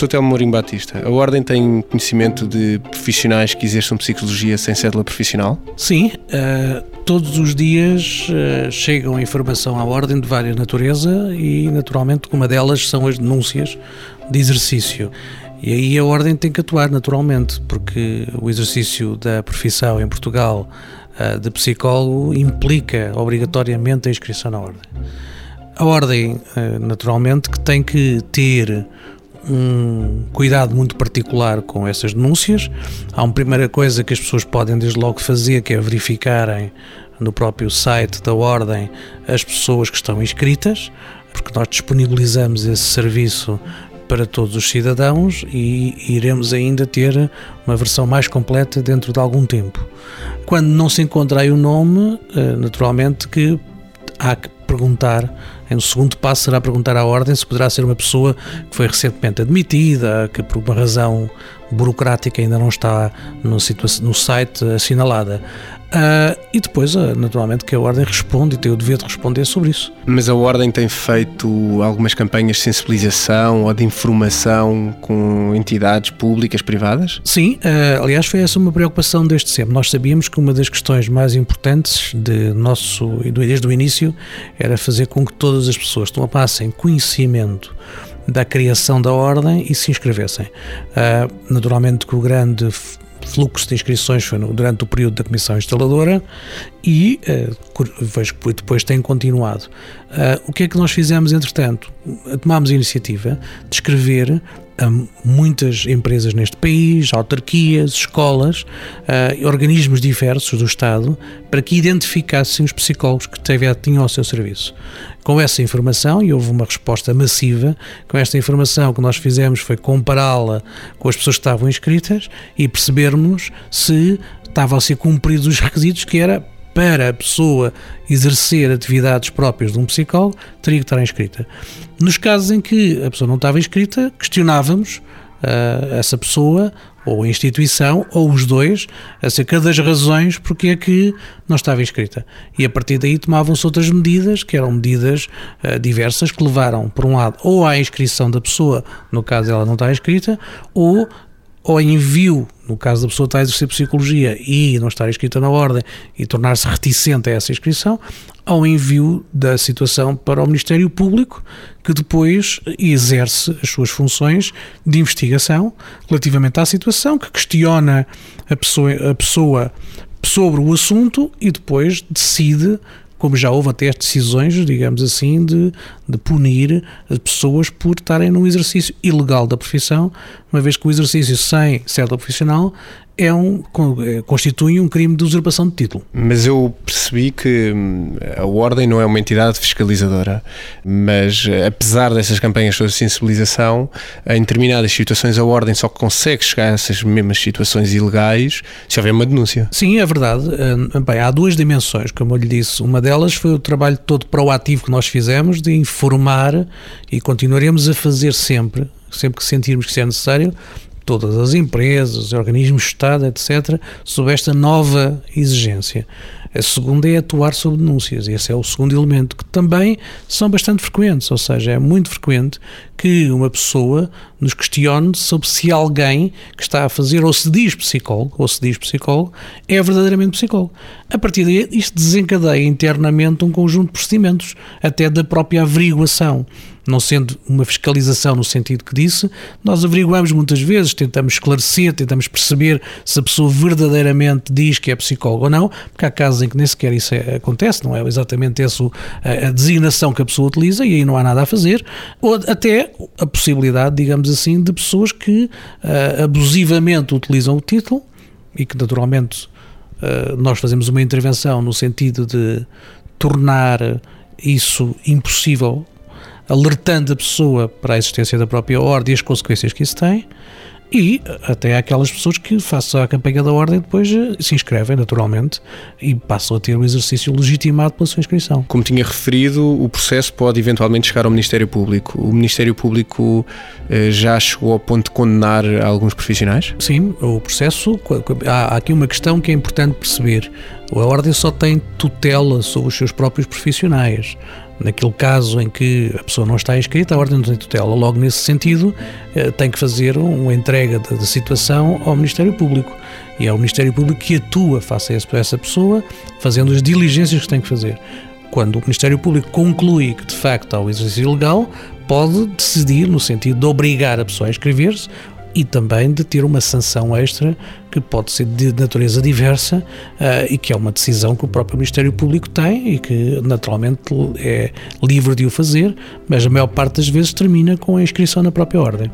Professor Telmo Mourinho Batista, a Ordem tem conhecimento de profissionais que exerçam psicologia sem cédula profissional? Sim, uh, todos os dias uh, chegam informação à Ordem de várias natureza e, naturalmente, uma delas são as denúncias de exercício. E aí a Ordem tem que atuar naturalmente, porque o exercício da profissão em Portugal uh, de psicólogo implica obrigatoriamente a inscrição na Ordem. A Ordem, naturalmente, que tem que ter um cuidado muito particular com essas denúncias. Há uma primeira coisa que as pessoas podem desde logo fazer, que é verificarem no próprio site da Ordem as pessoas que estão inscritas, porque nós disponibilizamos esse serviço para todos os cidadãos e iremos ainda ter uma versão mais completa dentro de algum tempo. Quando não se encontra aí o nome, eh, naturalmente que há que perguntar o segundo passo será perguntar à Ordem se poderá ser uma pessoa que foi recentemente admitida, que por uma razão burocrática ainda não está no, no site assinalada. Uh, e depois, uh, naturalmente, que a Ordem responde e tem o dever de responder sobre isso. Mas a Ordem tem feito algumas campanhas de sensibilização ou de informação com entidades públicas, privadas? Sim, uh, aliás, foi essa uma preocupação desde sempre. Nós sabíamos que uma das questões mais importantes de nosso, desde o início era fazer com que todas as pessoas tomassem conhecimento da criação da Ordem e se inscrevessem. naturalmente, que o grande fluxo de inscrições foi durante o período da comissão instaladora e uh, vejo que depois tem continuado. Uh, o que é que nós fizemos entretanto? Tomámos a iniciativa de escrever a muitas empresas neste país, autarquias, escolas, uh, organismos diversos do Estado, para que identificassem os psicólogos que tinham ao seu serviço. Com essa informação, e houve uma resposta massiva, com esta informação que nós fizemos foi compará-la com as pessoas que estavam inscritas e percebermos se estavam a ser cumpridos os requisitos que era para a pessoa exercer atividades próprias de um psicólogo, teria que estar inscrita. Nos casos em que a pessoa não estava inscrita, questionávamos uh, essa pessoa ou a instituição, ou os dois, acerca das razões porque é que não estava inscrita. E a partir daí tomavam-se outras medidas, que eram medidas uh, diversas, que levaram, por um lado, ou à inscrição da pessoa, no caso ela não está inscrita, ou ao envio, no caso da pessoa estar a exercer psicologia e não estar inscrita na ordem e tornar-se reticente a essa inscrição, ao envio da situação para o Ministério Público, que depois exerce as suas funções de investigação relativamente à situação, que questiona a pessoa, a pessoa sobre o assunto e depois decide como já houve até decisões, digamos assim, de, de punir as pessoas por estarem num exercício ilegal da profissão, uma vez que o exercício sem cédula profissional é um, é, constitui um crime de usurpação de título. Mas eu percebi que hum, a Ordem não é uma entidade fiscalizadora, mas eh, apesar dessas campanhas de sensibilização, em determinadas situações a Ordem só consegue chegar a essas mesmas situações ilegais se houver uma denúncia. Sim, é verdade. Hum, bem, há duas dimensões, como eu lhe disse. Uma delas foi o trabalho todo proativo que nós fizemos de informar e continuaremos a fazer sempre sempre que sentirmos que isso é necessário, todas as empresas, organismos de Estado, etc., sob esta nova exigência. A segunda é atuar sob denúncias, e esse é o segundo elemento, que também são bastante frequentes, ou seja, é muito frequente que uma pessoa nos questione sobre se alguém que está a fazer, ou se diz psicólogo, ou se diz psicólogo, é verdadeiramente psicólogo. A partir daí, isto desencadeia internamente um conjunto de procedimentos, até da própria averiguação não sendo uma fiscalização no sentido que disse, nós averiguamos muitas vezes, tentamos esclarecer, tentamos perceber se a pessoa verdadeiramente diz que é psicólogo ou não, porque há casos em que nem sequer isso é, acontece, não é exatamente essa a, designação que a pessoa utiliza e aí não há nada a fazer, ou até a possibilidade, digamos assim, de pessoas que uh, abusivamente utilizam o título e que naturalmente uh, nós fazemos uma intervenção no sentido de tornar isso impossível alertando a pessoa para a existência da própria ordem e as consequências que isso tem, e até aquelas pessoas que, face à campanha da ordem, depois eh, se inscrevem naturalmente e passam a ter o exercício legitimado pela sua inscrição. Como tinha referido, o processo pode eventualmente chegar ao Ministério Público. O Ministério Público eh, já chegou ao ponto de condenar alguns profissionais? Sim, o processo. Há aqui uma questão que é importante perceber. A ordem só tem tutela sobre os seus próprios profissionais Naquele caso em que a pessoa não está inscrita, a Ordem não tem tutela. Logo, nesse sentido, eh, tem que fazer uma entrega da situação ao Ministério Público. E é o Ministério Público que atua face a essa pessoa, fazendo as diligências que tem que fazer. Quando o Ministério Público conclui que de facto há o exercício ilegal, pode decidir no sentido de obrigar a pessoa a inscrever-se e também de ter uma sanção extra que pode ser de natureza diversa uh, e que é uma decisão que o próprio Ministério Público tem e que naturalmente é livre de o fazer, mas a maior parte das vezes termina com a inscrição na própria ordem.